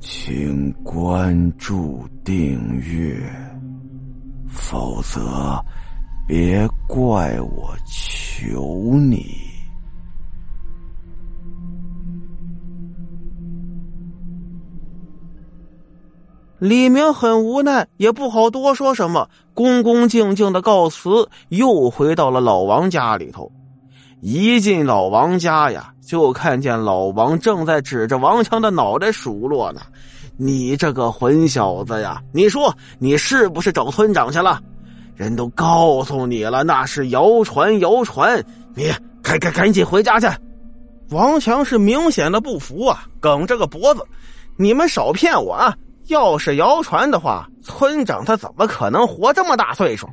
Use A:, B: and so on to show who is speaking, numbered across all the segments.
A: 请关注订阅，否则别怪我求你。
B: 李明很无奈，也不好多说什么，恭恭敬敬的告辞，又回到了老王家里头。一进老王家呀，就看见老王正在指着王强的脑袋数落呢。你这个混小子呀，你说你是不是找村长去了？人都告诉你了，那是谣传，谣传。你赶赶赶紧回家去！王强是明显的不服啊，梗着个脖子：“你们少骗我啊！要是谣传的话，村长他怎么可能活这么大岁数？”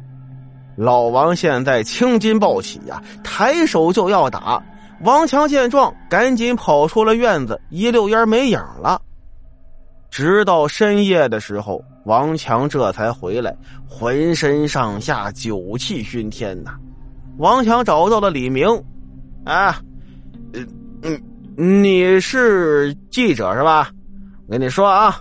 B: 老王现在青筋暴起呀，抬手就要打。王强见状，赶紧跑出了院子，一溜烟没影了。直到深夜的时候，王强这才回来，浑身上下酒气熏天呐。王强找到了李明，啊，嗯，你是记者是吧？我跟你说啊，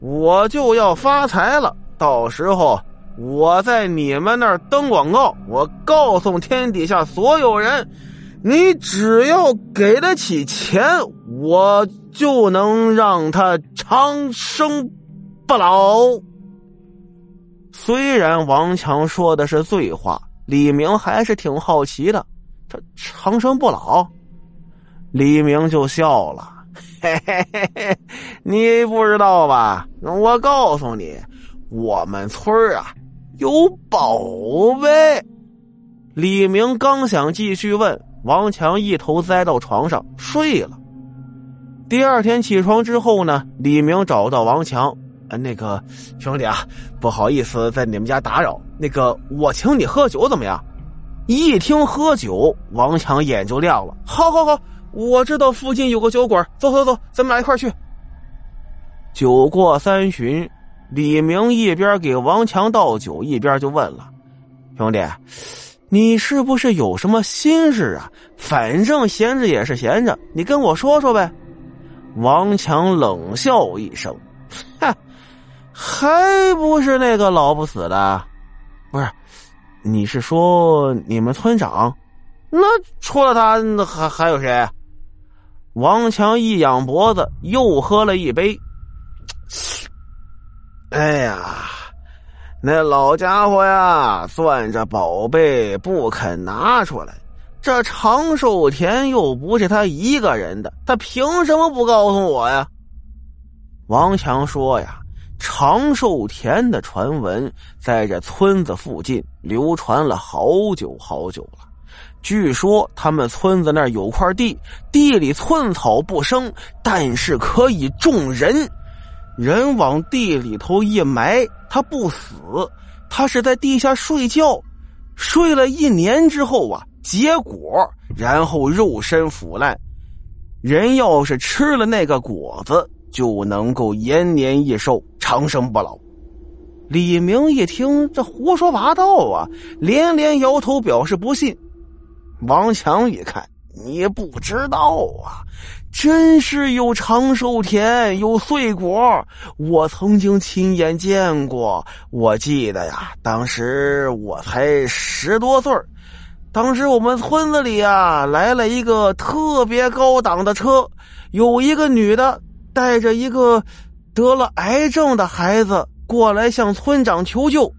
B: 我就要发财了，到时候。我在你们那儿登广告，我告诉天底下所有人，你只要给得起钱，我就能让他长生不老。虽然王强说的是醉话，李明还是挺好奇的。他长生不老，李明就笑了，嘿嘿嘿嘿，你不知道吧？我告诉你，我们村啊。有宝贝！李明刚想继续问，王强一头栽到床上睡了。第二天起床之后呢，李明找到王强，呃那个兄弟啊，不好意思在你们家打扰，那个我请你喝酒怎么样？一听喝酒，王强眼就亮了。好，好，好，我知道附近有个酒馆，走，走，走，咱们俩一块去。酒过三巡。李明一边给王强倒酒，一边就问了：“兄弟，你是不是有什么心事啊？反正闲着也是闲着，你跟我说说呗。”王强冷笑一声：“哼，还不是那个老不死的？不是，你是说你们村长？那除了他，还还有谁？”王强一仰脖子，又喝了一杯。哎呀，那老家伙呀，攥着宝贝不肯拿出来。这长寿田又不是他一个人的，他凭什么不告诉我呀？王强说：“呀，长寿田的传闻在这村子附近流传了好久好久了。据说他们村子那儿有块地，地里寸草不生，但是可以种人。”人往地里头一埋，他不死，他是在地下睡觉，睡了一年之后啊，结果，然后肉身腐烂。人要是吃了那个果子，就能够延年益寿，长生不老。李明一听，这胡说八道啊，连连摇头表示不信。王强一看，你不知道啊。真是有长寿田，有穗果，我曾经亲眼见过。我记得呀，当时我才十多岁当时我们村子里啊来了一个特别高档的车，有一个女的带着一个得了癌症的孩子过来向村长求救，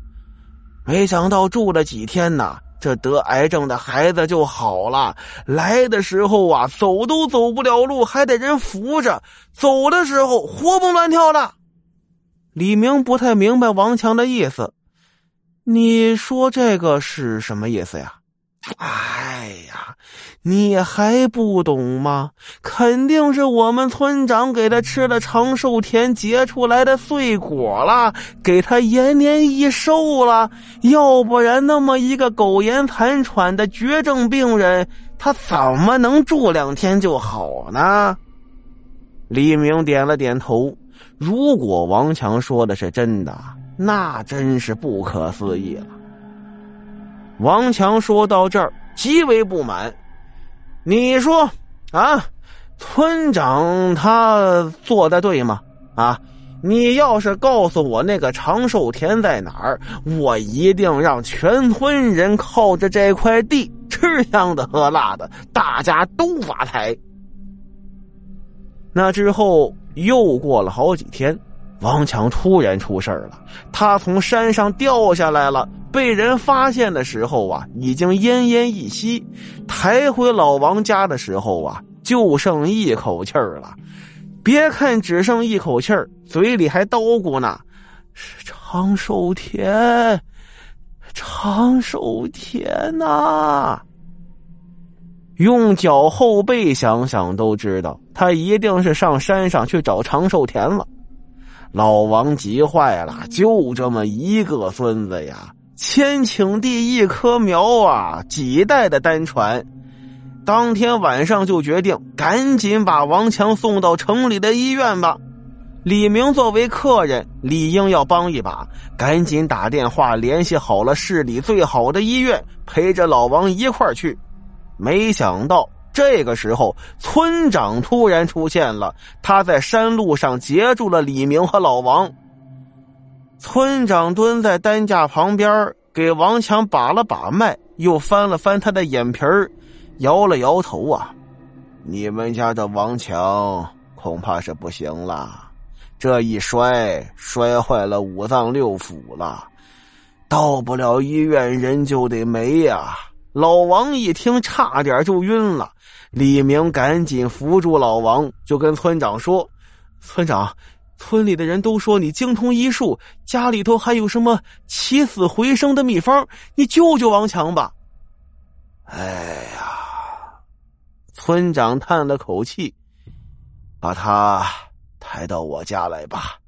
B: 没想到住了几天呢。这得癌症的孩子就好了。来的时候啊，走都走不了路，还得人扶着；走的时候活蹦乱跳的。李明不太明白王强的意思，你说这个是什么意思呀？哎呀！你还不懂吗？肯定是我们村长给他吃了长寿田结出来的碎果了，给他延年益寿了。要不然，那么一个苟延残喘的绝症病人，他怎么能住两天就好呢？李明点了点头。如果王强说的是真的，那真是不可思议了。王强说到这儿，极为不满。你说啊，村长他做的对吗？啊！你要是告诉我那个长寿田在哪儿，我一定让全村人靠着这块地吃香的喝辣的，大家都发财。那之后又过了好几天，王强突然出事了，他从山上掉下来了，被人发现的时候啊，已经奄奄一息。抬回老王家的时候啊，就剩一口气儿了。别看只剩一口气儿，嘴里还叨咕呢：“是长寿田，长寿田呐！”用脚后背想想都知道，他一定是上山上去找长寿田了。老王急坏了，就这么一个孙子呀，千顷地一棵苗啊，几代的单传。当天晚上就决定赶紧把王强送到城里的医院吧。李明作为客人，理应要帮一把，赶紧打电话联系好了市里最好的医院，陪着老王一块去。没想到这个时候，村长突然出现了，他在山路上截住了李明和老王。村长蹲在担架旁边，给王强把了把脉，又翻了翻他的眼皮儿。摇了摇头啊，你们家的王强恐怕是不行了，这一摔摔坏了五脏六腑了，到不了医院人就得没呀。老王一听，差点就晕了。李明赶紧扶住老王，就跟村长说：“村长，村里的人都说你精通医术，家里头还有什么起死回生的秘方，你救救王强吧。”哎呀。村长叹了口气，把他抬到我家来吧。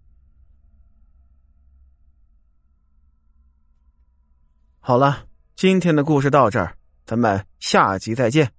B: 好了，今天的故事到这儿，咱们下集再见。